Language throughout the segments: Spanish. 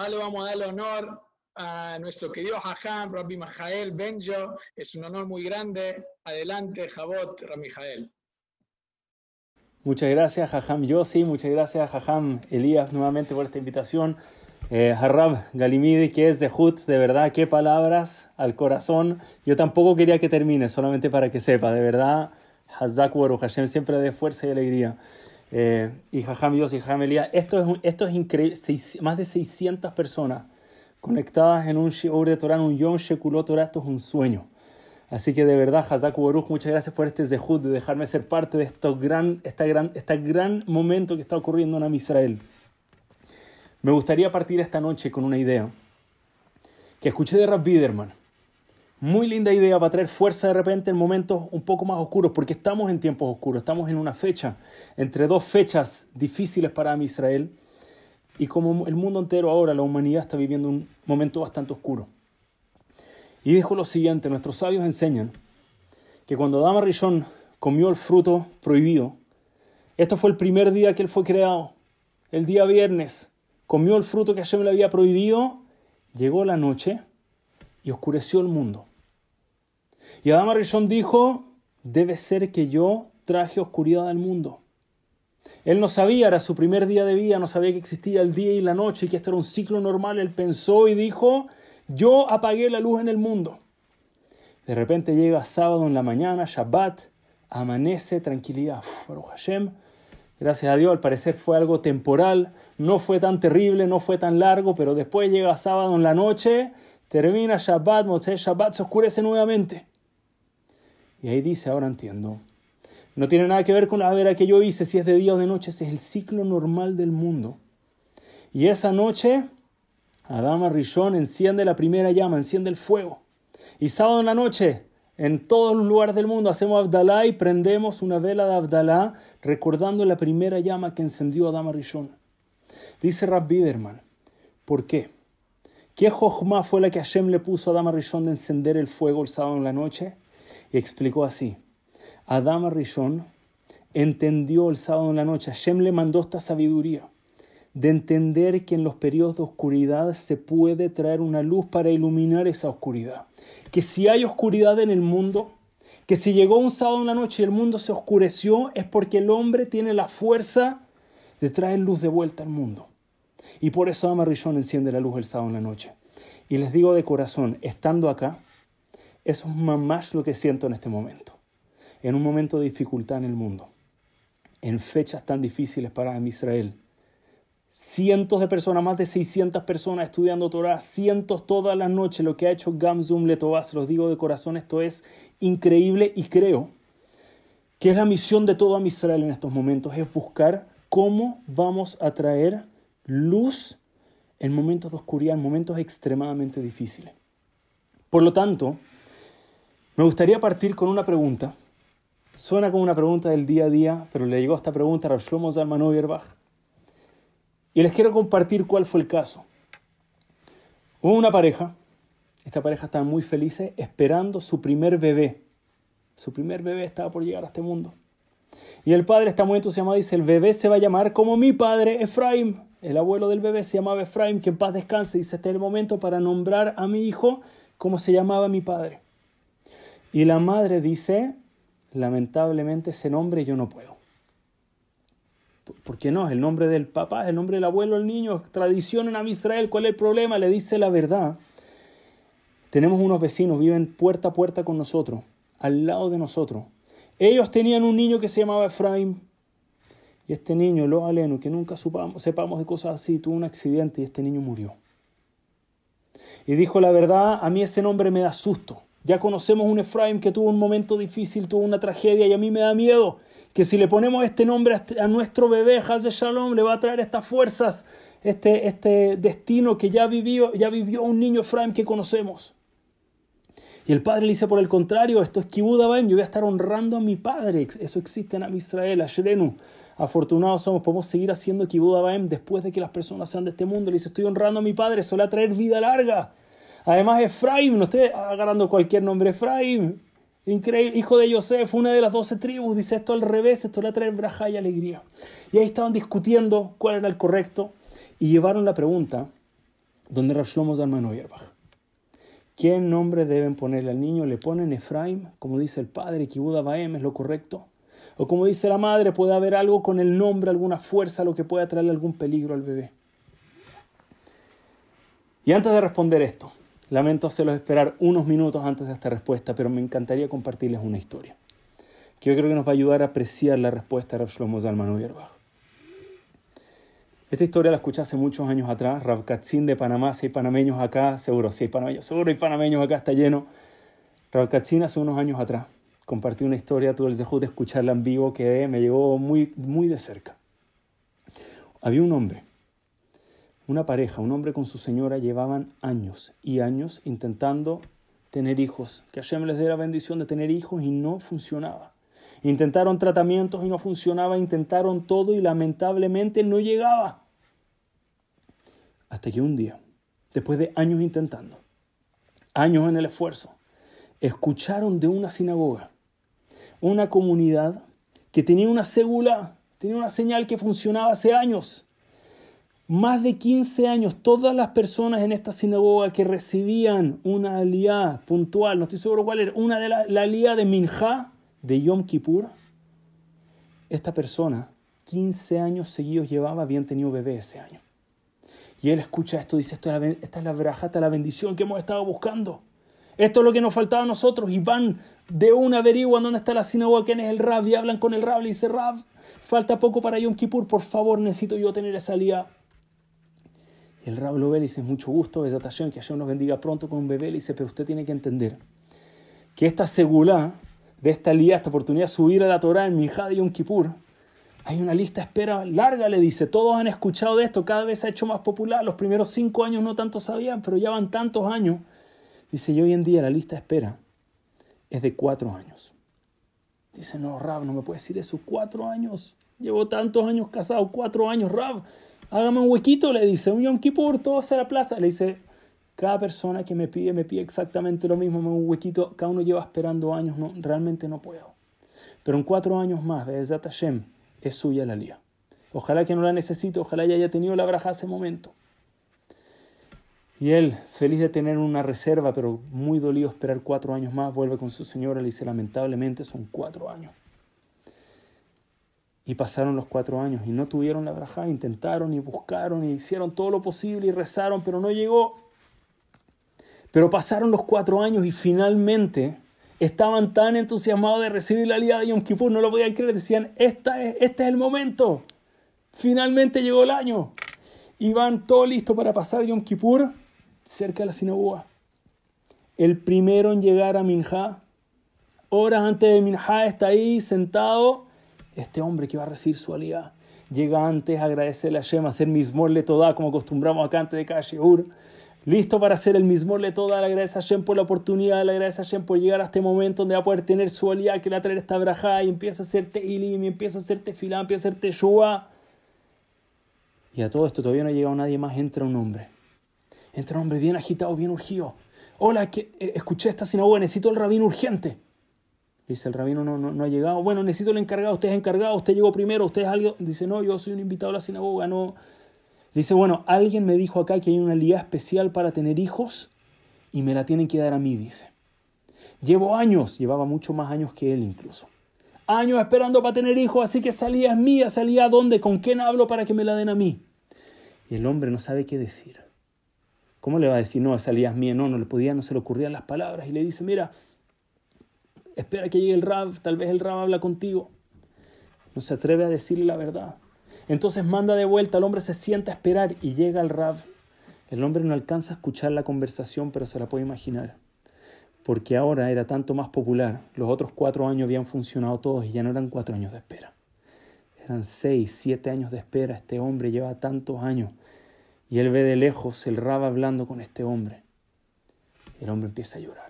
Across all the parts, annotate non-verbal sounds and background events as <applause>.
Ahora le vamos a dar el honor a nuestro querido Jajam, Rabbi Majael Benjo. Es un honor muy grande. Adelante, Jabot, Rabbi Majael. Muchas gracias, Jajam Yossi. Muchas gracias, Jajam Elías, nuevamente por esta invitación. Eh, Harrab Galimidi, que es de Hut, de verdad, qué palabras al corazón. Yo tampoco quería que termine, solamente para que sepa, de verdad, Hazak Hashem siempre de fuerza y alegría. Eh, y Jajam Yossi, Jajam Elías, esto es, esto es increíble, más de 600 personas conectadas en un Shiur de Torah, en un Yom Shekulot Torah, esto es un sueño. Así que de verdad, Hazak Baruch, muchas gracias por este Zehut, de dejarme ser parte de este gran, esta gran, este gran momento que está ocurriendo en Am Israel. Me gustaría partir esta noche con una idea que escuché de Rab Biderman. Muy linda idea para traer fuerza de repente en momentos un poco más oscuros, porque estamos en tiempos oscuros, estamos en una fecha, entre dos fechas difíciles para Israel, y como el mundo entero ahora, la humanidad está viviendo un momento bastante oscuro. Y dijo lo siguiente, nuestros sabios enseñan que cuando Adama Rishon comió el fruto prohibido, esto fue el primer día que él fue creado, el día viernes, comió el fruto que Hashem le había prohibido, llegó la noche y oscureció el mundo. Y Adama Rishon dijo, debe ser que yo traje oscuridad al mundo. Él no sabía, era su primer día de vida, no sabía que existía el día y la noche y que esto era un ciclo normal. Él pensó y dijo, yo apagué la luz en el mundo. De repente llega sábado en la mañana, Shabbat, amanece, tranquilidad. Baruch Hashem. Gracias a Dios, al parecer fue algo temporal, no fue tan terrible, no fue tan largo, pero después llega sábado en la noche, termina Shabbat, Motzei Shabbat, se oscurece nuevamente. Y ahí dice, ahora entiendo. No tiene nada que ver con la vera que yo hice, si es de día o de noche, ese es el ciclo normal del mundo. Y esa noche Adama Rishon enciende la primera llama, enciende el fuego. Y sábado en la noche, en todos los lugares del mundo, hacemos Abdalá y prendemos una vela de Abdalá, recordando la primera llama que encendió Adama Rishon. Dice Rab Biderman, ¿por qué? ¿Qué jochma fue la que Hashem le puso a Adama Rishon de encender el fuego el sábado en la noche? Y explicó así. Adama Rishon entendió el sábado en la noche. Hashem le mandó esta sabiduría de entender que en los periodos de oscuridad se puede traer una luz para iluminar esa oscuridad. Que si hay oscuridad en el mundo, que si llegó un sábado en la noche y el mundo se oscureció, es porque el hombre tiene la fuerza de traer luz de vuelta al mundo. Y por eso Amarrillón enciende la luz el sábado en la noche. Y les digo de corazón, estando acá, eso es más lo que siento en este momento. En un momento de dificultad en el mundo. En fechas tan difíciles para Israel cientos de personas, más de 600 personas estudiando Torah, cientos todas las noches, lo que ha hecho Gamzum Letová, se los digo de corazón, esto es increíble y creo que es la misión de todo Israel en estos momentos, es buscar cómo vamos a traer luz en momentos de oscuridad, en momentos extremadamente difíciles. Por lo tanto, me gustaría partir con una pregunta. Suena como una pregunta del día a día, pero le llegó esta pregunta a Shlomo Zalman y les quiero compartir cuál fue el caso. Hubo una pareja, esta pareja estaba muy feliz esperando su primer bebé. Su primer bebé estaba por llegar a este mundo. Y el padre está muy entusiasmado y dice, el bebé se va a llamar como mi padre, Efraim. El abuelo del bebé se llamaba Efraim, que en paz descanse. Dice, este es el momento para nombrar a mi hijo como se llamaba mi padre. Y la madre dice, lamentablemente ese nombre yo no puedo. ¿Por qué no? El nombre del papá, es el nombre del abuelo, el niño, tradición en Israel. ¿Cuál es el problema? Le dice la verdad. Tenemos unos vecinos, viven puerta a puerta con nosotros, al lado de nosotros. Ellos tenían un niño que se llamaba Efraim. Y este niño, lo aleno, que nunca sepamos de cosas así, tuvo un accidente y este niño murió. Y dijo la verdad, a mí ese nombre me da susto. Ya conocemos un Efraim que tuvo un momento difícil, tuvo una tragedia y a mí me da miedo que si le ponemos este nombre a nuestro bebé, Hazbe Shalom, le va a traer estas fuerzas, este, este destino que ya vivió, ya vivió un niño Efraim que conocemos. Y el padre le dice, por el contrario, esto es Kibud yo voy a estar honrando a mi padre. Eso existe en Israel, Ashrenu. Afortunados somos, podemos seguir haciendo Kibud después de que las personas sean de este mundo. Le dice, estoy honrando a mi padre, eso le va a traer vida larga. Además, Efraim, no estoy agarrando cualquier nombre, Efraim, Increíble, hijo de Yosef, una de las doce tribus, dice esto al revés, esto le trae braja y alegría. Y ahí estaban discutiendo cuál era el correcto y llevaron la pregunta donde Rav Shlomo Zalman Auerbach. ¿Qué nombre deben ponerle al niño? Le ponen Efraim, como dice el padre, Kibuda Baem, es lo correcto. O como dice la madre, puede haber algo con el nombre, alguna fuerza, lo que pueda traerle algún peligro al bebé. Y antes de responder esto, lamento hacerlos esperar unos minutos antes de esta respuesta, pero me encantaría compartirles una historia que yo creo que nos va a ayudar a apreciar la respuesta de Rav Shlomo Zalman Auerbach. Esta historia la escuché hace muchos años atrás. Rav Katzin de Panamá, si hay panameños acá, seguro, si hay panameños, seguro hay panameños acá, está lleno. Rav Katzin hace unos años atrás compartí una historia, tuve el dejud de escucharla en vivo, que me llegó muy, muy de cerca. Había un hombre, una pareja, un hombre con su señora, llevaban años y años intentando tener hijos, que Hashem les dé la bendición de tener hijos y no funcionaba. Intentaron tratamientos y no funcionaba, intentaron todo y lamentablemente no llegaba. Hasta que un día, después de años intentando, años en el esfuerzo, escucharon de una sinagoga una comunidad que tenía una cégula, tenía una señal que funcionaba hace años. Más de 15 años, todas las personas en esta sinagoga que recibían una alía puntual, no estoy seguro cuál era, una de la, la de Minjá, de Yom Kippur, esta persona 15 años seguidos llevaba, habían tenido bebé ese año. Y él escucha esto, dice, esta es la verajata, la bendición que hemos estado buscando. Esto es lo que nos faltaba a nosotros. Y van de una averiguan dónde está la sinagoga, quién es el Rab, y hablan con el Rab, le dice, Rab, falta poco para Yom Kippur, por favor, necesito yo tener esa lía. El Rab lo ve y dice, mucho gusto, que Hashem nos bendiga pronto con un bebé. Le dice, pero usted tiene que entender que esta segula de esta lía, esta oportunidad de subir a la Torah en Minjá de Yom Kippur, hay una lista de espera larga, le dice. Todos han escuchado de esto, cada vez se ha hecho más popular. Los primeros cinco años no tanto sabían, pero ya van tantos años Dice, y hoy en día la lista espera es de cuatro años. Dice, no, Rab, no me puedes decir eso, cuatro años. Llevo tantos años casado, cuatro años, Rab, hágame un huequito, le dice, un Yom Kippur, todo hacia la plaza. Le dice, cada persona que me pide, me pide exactamente lo mismo, un huequito, cada uno lleva esperando años, no, realmente no puedo. Pero en cuatro años más, Be'ezat Hashem, es suya la lía. Ojalá que no la necesite, ojalá ya haya tenido la braja ese momento. Y él, feliz de tener una reserva, pero muy dolido esperar cuatro años más, vuelve con su señora, le dice, lamentablemente son cuatro años. Y pasaron los cuatro años y no tuvieron la braja, intentaron y buscaron y hicieron todo lo posible y rezaron, pero no llegó. Pero pasaron los cuatro años y finalmente estaban tan entusiasmados de recibir la alianza de Yom Kippur, no lo podían creer, decían, Esta es, este es el momento. Finalmente llegó el año. Y van todo listo para pasar Yom Kippur cerca de la sinagoga. El primero en llegar a Minjá, horas antes de Minjá, está ahí sentado este hombre que va a recibir su alía. Llega antes a agradecerle a Shem, a hacer mismorle toda, como acostumbramos acá antes de cada Listo para hacer el mismorle toda, le agradece a Shem por la oportunidad, le agradece a Shem por llegar a este momento donde va a poder tener su alía, que le va a traer esta braja y empieza a hacerte ilim, y empieza a hacerte filán, empieza a hacerte shua. Y a todo esto todavía no ha llegado nadie más, entra un hombre Entra un hombre bien agitado, bien urgido. Hola, que, eh, escuché esta sinagoga, necesito el rabino urgente. Dice, el rabino no, no, ha llegado. Bueno, necesito el encargado, usted es encargado, usted llegó primero, usted es alguien. Dice, no, yo soy un invitado a la sinagoga, no. Dice, bueno, alguien me dijo acá que hay una lía especial para tener hijos y me la tienen que dar a mí, dice. Llevo años, llevaba mucho más años que él incluso. Años esperando para tener hijos, así que salía es mía, salía a dónde, con quién hablo para que me la den a mí. Y el hombre no sabe qué decir. ¿Cómo le va a decir, no, es mía? No, no le podía, no se le ocurrían las palabras. Y le dice, mira, espera que llegue el Rab, tal vez el Rab habla contigo. No se atreve a decirle la verdad. Entonces manda de vuelta, el hombre se sienta a esperar y llega el Rab. El hombre no alcanza a escuchar la conversación, pero se la puede imaginar. Porque ahora era tanto más popular. Los otros cuatro años habían funcionado todos y ya no eran cuatro años de espera. Eran seis, siete años de espera. Este hombre lleva tantos años y él ve de lejos el rab hablando con este hombre. El hombre empieza a llorar.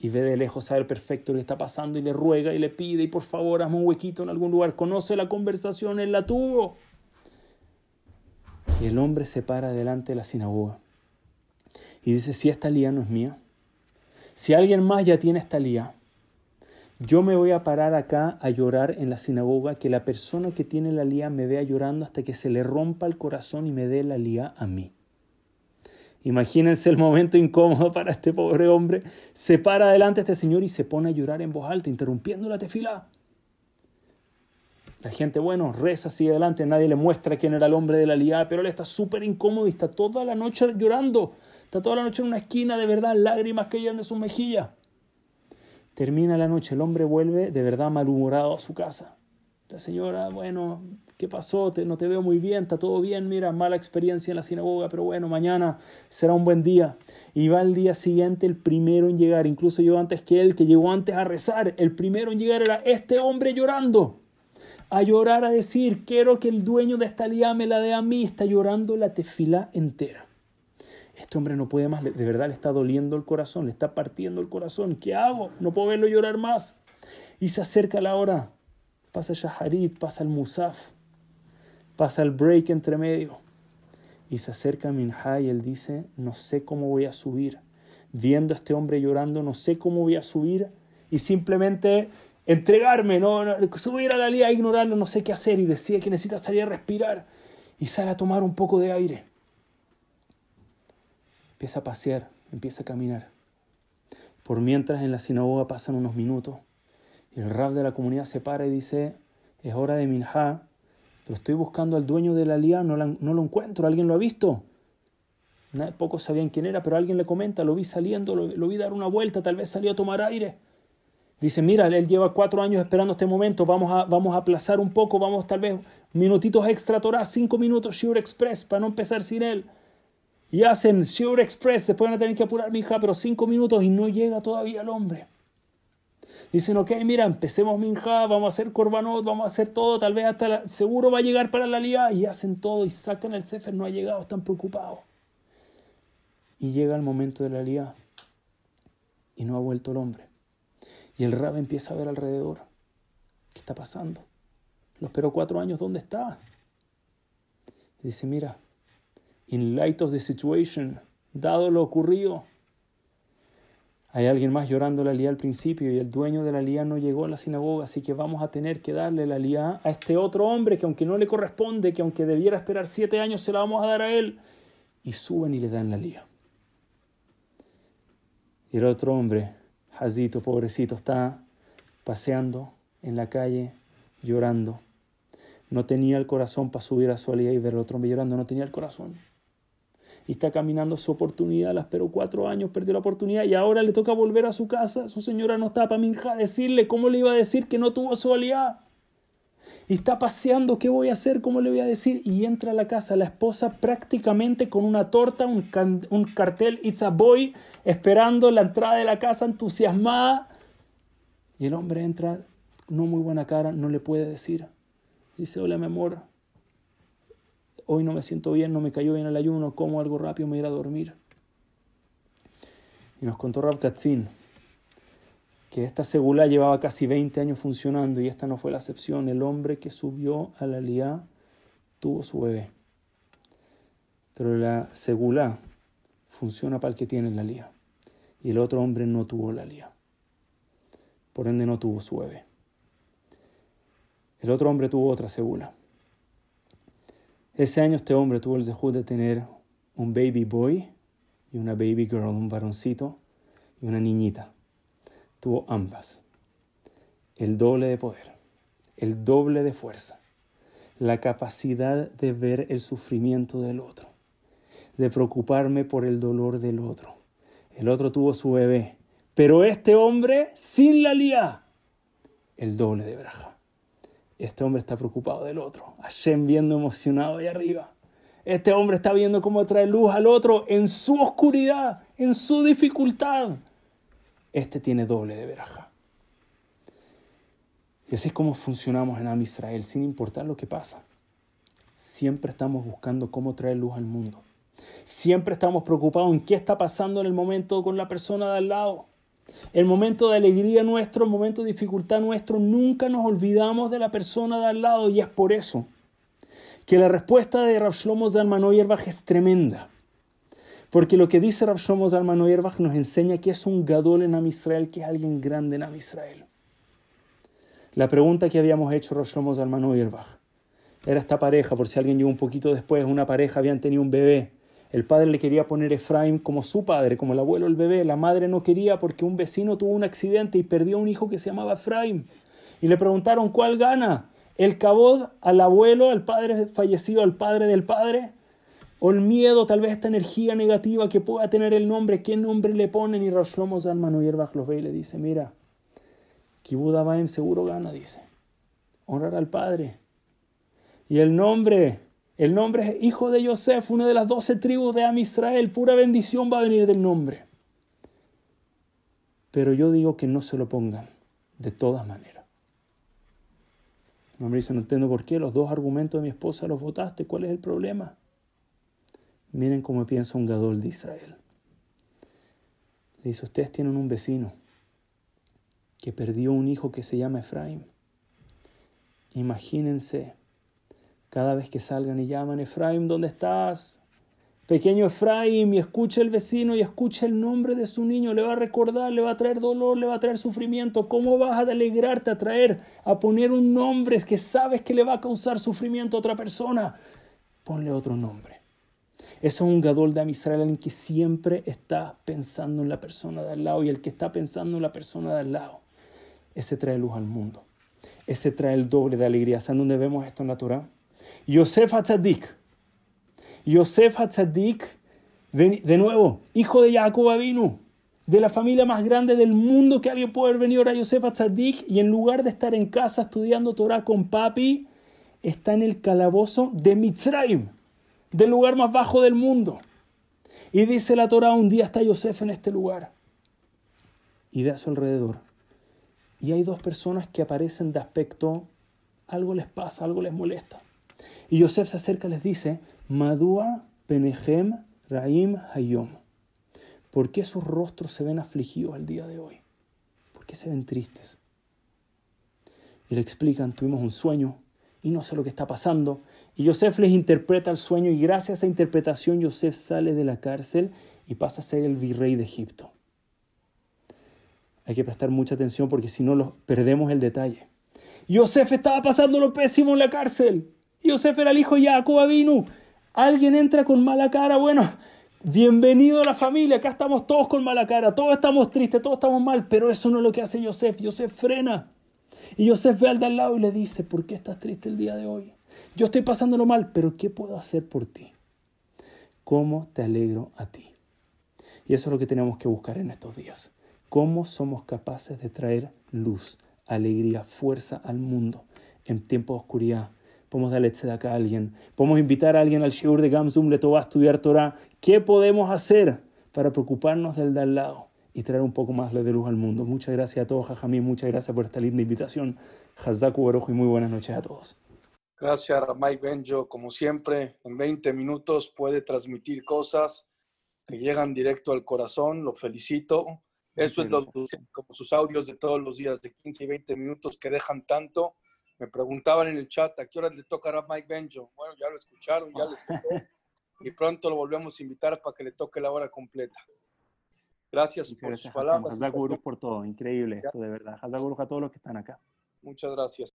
Y ve de lejos, sabe perfecto lo que está pasando y le ruega y le pide, y por favor hazme un huequito en algún lugar. Conoce la conversación, él la tuvo. Y el hombre se para delante de la sinagoga y dice, si esta lía no es mía, si alguien más ya tiene esta lía, yo me voy a parar acá a llorar en la sinagoga, que la persona que tiene la lía me vea llorando hasta que se le rompa el corazón y me dé la lía a mí. Imagínense el momento incómodo <laughs> para este pobre hombre. Se para adelante este señor y se pone a llorar en voz alta, interrumpiendo la tefila. La gente, bueno, reza así adelante, nadie le muestra quién era el hombre de la liada, pero él está súper incómodo y está toda la noche llorando. Está toda la noche en una esquina, de verdad, lágrimas caían de sus mejillas. Termina la noche, el hombre vuelve de verdad malhumorado a su casa. La señora, bueno, ¿qué pasó? no te veo muy bien, está todo bien, mira, mala experiencia en la sinagoga, pero bueno, mañana será un buen día. Y va al día siguiente el primero en llegar, incluso yo antes que él, que llegó antes a rezar, el primero en llegar era este hombre llorando. A llorar, a decir, quiero que el dueño de esta lía me la dé a mí, está llorando la tefila entera. Este hombre no puede más, de verdad le está doliendo el corazón, le está partiendo el corazón. ¿Qué hago? No puedo verlo llorar más. Y se acerca la hora pasa Shaharit, pasa el Musaf, pasa el break entre medio. Y se acerca a Minha y él dice, no sé cómo voy a subir. Viendo a este hombre llorando, no sé cómo voy a subir. Y simplemente entregarme, no, subir a la lía, ignorarlo, no sé qué hacer. Y decide que necesita salir a respirar. Y sale a tomar un poco de aire. Empieza a pasear, empieza a caminar. Por mientras en la sinagoga pasan unos minutos el rab de la comunidad se para y dice, es hora de minja, pero estoy buscando al dueño de la lía, no, lo encuentro, ¿alguien lo ha visto? Pocos sabían quién era, pero alguien le comenta, lo vi saliendo, lo, vi dar una vuelta, tal vez salió a tomar aire. Dice, mira, él lleva cuatro años esperando este momento, vamos a, vamos a aplazar un poco, vamos tal vez minutitos extra Torah, cinco minutos Shure Express para no empezar sin él. Y hacen Shure Express, después van a tener que apurar mi hija, pero cinco minutos y no llega todavía el hombre. Dicen, ok, mira, empecemos minja, vamos a hacer corbanot, vamos a hacer todo, tal vez hasta seguro va a llegar para la lía, y hacen todo y sacan el sefer, no ha llegado, están preocupados. Y llega el momento de la lía y no ha vuelto el hombre. Y el rab empieza a ver alrededor. ¿Qué está pasando? Lo esperó cuatro años, ¿dónde está? Y dice, mira, in light of the situation, dado lo ocurrido, hay alguien más llorando la lía al principio y el dueño de la lía no llegó a la sinagoga, así que vamos a tener que darle la lía a este otro hombre que aunque no le corresponde, que aunque debiera esperar siete años, se la vamos a dar a él. Y suben y le dan la lía. Y el otro hombre, Hazito, pobrecito, está paseando en la calle llorando. No tenía el corazón para subir a su alía y ver al otro hombre llorando, no tenía el corazón y está caminando su oportunidad, la esperó cuatro años, perdió la oportunidad y ahora le toca volver a su casa, su señora no está para minja decirle, ¿cómo le iba a decir que no tuvo su aliada? Y está paseando, ¿qué voy a hacer? ¿Cómo le voy a decir? Y entra a la casa la esposa prácticamente con una torta, un, un cartel It's a Boy, esperando la entrada de la casa entusiasmada. Y el hombre entra, no muy buena cara, no le puede decir. Dice, hola mi amor, hoy no me siento bien, no me cayó bien el ayuno, como algo rápido, me iré a dormir. Y nos contó Rab Katzin que esta segula llevaba casi 20 años funcionando y esta no fue la excepción. El hombre que subió a la liá tuvo su bebé. Pero la segula funciona para el que tiene la liá. Y el otro hombre no tuvo la liá. Por ende no tuvo su bebé. El otro hombre tuvo otra segula. Ese año este hombre tuvo el dejud de tener un baby boy y una baby girl, un varoncito y una niñita. Tuvo ambas. El doble de poder, el doble de fuerza, la capacidad de ver el sufrimiento del otro, de preocuparme por el dolor del otro. El otro tuvo su bebé, pero este hombre sin la lía, el doble de braja este hombre está preocupado del otro. Hashem viendo emocionado ahí arriba. Este hombre está viendo cómo trae luz al otro en su oscuridad, en su dificultad. Este tiene doble de veraja. Y así es como funcionamos en Am Israel, sin importar lo que pasa. Siempre estamos buscando cómo traer luz al mundo. Siempre estamos preocupados en qué está pasando en el momento con la persona de al lado. El momento de alegría nuestro, el momento de dificultad nuestro, nunca nos olvidamos de la persona de al lado y es por eso que la respuesta de Rav Shlomo Zalman es tremenda. Porque lo que dice Rav Shlomo Zalman nos enseña que es un gadol en Am Israel, que es alguien grande en Am Israel. La pregunta que habíamos hecho Rav Shlomo Zalman era esta pareja, por si alguien llegó un poquito después, una pareja, habían tenido un bebé. El padre le quería poner Efraín como su padre, como el abuelo el bebé. La madre no quería porque un vecino tuvo un accidente y perdió un hijo que se llamaba Efraín. Y le preguntaron, ¿cuál gana? ¿El cabod al abuelo, al padre fallecido, al padre del padre? ¿O el miedo, tal vez esta energía negativa que pueda tener el nombre? ¿Qué nombre le ponen? Y Rashlomo Zalman Yerbach los ve y le dice, mira, Kibud seguro gana, dice. Honrar al padre. Y el nombre el nombre es hijo de Yosef, una de las doce tribus de Am Israel. Pura bendición va a venir del nombre. Pero yo digo que no se lo pongan, de todas maneras. El hombre dice, no entiendo por qué, los dos argumentos de mi esposa los votaste, ¿cuál es el problema? Miren cómo piensa un gadol de Israel. Le dice, ustedes tienen un vecino que perdió un hijo que se llama Efraín. Imagínense cada vez que salgan y llaman, Efraín, ¿dónde estás? Pequeño Efraín, y escucha el vecino y escucha el nombre de su niño, le va a recordar, le va a traer dolor, le va a traer sufrimiento. ¿Cómo vas a alegrarte a traer, a poner un nombre que sabes que le va a causar sufrimiento a otra persona? Ponle otro nombre. Eso es un gadol de Amisrael en que siempre está pensando en la persona de al lado y el que está pensando en la persona de al lado, ese trae luz al mundo. Ese trae el doble de alegría. ¿Saben dónde vemos esto en la Torah? Yosef Hatzadik. Yosef Hatzadik, de, nuevo, hijo de Jacob Avinu, de la familia más grande del mundo que alguien puede haber venido a Yosef Hatzadik y en lugar de estar en casa estudiando Torah con papi, está en el calabozo de Mitzrayim, del lugar más bajo del mundo. Y dice la Torah, un día está Yosef en este lugar. Y ve a su alrededor. Y hay dos personas que aparecen de aspecto, algo les pasa, algo les molesta. Y Yosef se acerca y les dice, Madua Penehem Raim Hayom. ¿Por qué sus rostros se ven afligidos el día de hoy? ¿Por qué se ven tristes? Y le explican, tuvimos un sueño y no sé lo que está pasando. Y Yosef les interpreta el sueño y gracias a esa interpretación Yosef sale de la cárcel y pasa a ser el virrey de Egipto. Hay que prestar mucha atención porque si no perdemos el detalle. Yosef estaba pasando lo pésimo en la cárcel. Yosef era el hijo de Jacob vino. Alguien entra con mala cara. Bueno, bienvenido a la familia. Acá estamos todos con mala cara. Todos estamos tristes, todos estamos mal. Pero eso no es lo que hace Yosef. Yosef frena. Y Yosef ve al de al lado y le dice, ¿por qué estás triste el día de hoy? Yo estoy pasándolo mal, pero ¿qué puedo hacer por ti? ¿Cómo te alegro a ti? Y eso es lo que tenemos que buscar en estos días. ¿Cómo somos capaces de traer luz, alegría, fuerza al mundo en tiempos de oscuridad, podemos darle acá a alguien, podemos invitar a alguien al shiur de Gamsum le a estudiar Torah. ¿Qué podemos hacer para preocuparnos del de al lado y traer un poco más de luz al mundo? Muchas gracias a todos, Jajamí, muchas gracias por esta linda invitación. Hazaku Baruj y muy buenas noches a todos. Gracias, Ramay Benjo. Como siempre, en 20 minutos puede transmitir cosas que llegan directo al corazón. Lo felicito. Eso es lo, como sus audios de todos los días, de 15 y 20 minutos que dejan tanto me preguntaban en el chat a qué hora le tocará Mike Benjo. Bueno, ya lo escucharon, ya les tocó. <laughs> Y pronto lo volvemos a invitar para que le toque la hora completa. Gracias por sus palabras. Hazak por todo, increíble esto, de verdad. Hazak a todos los que están acá. Muchas gracias.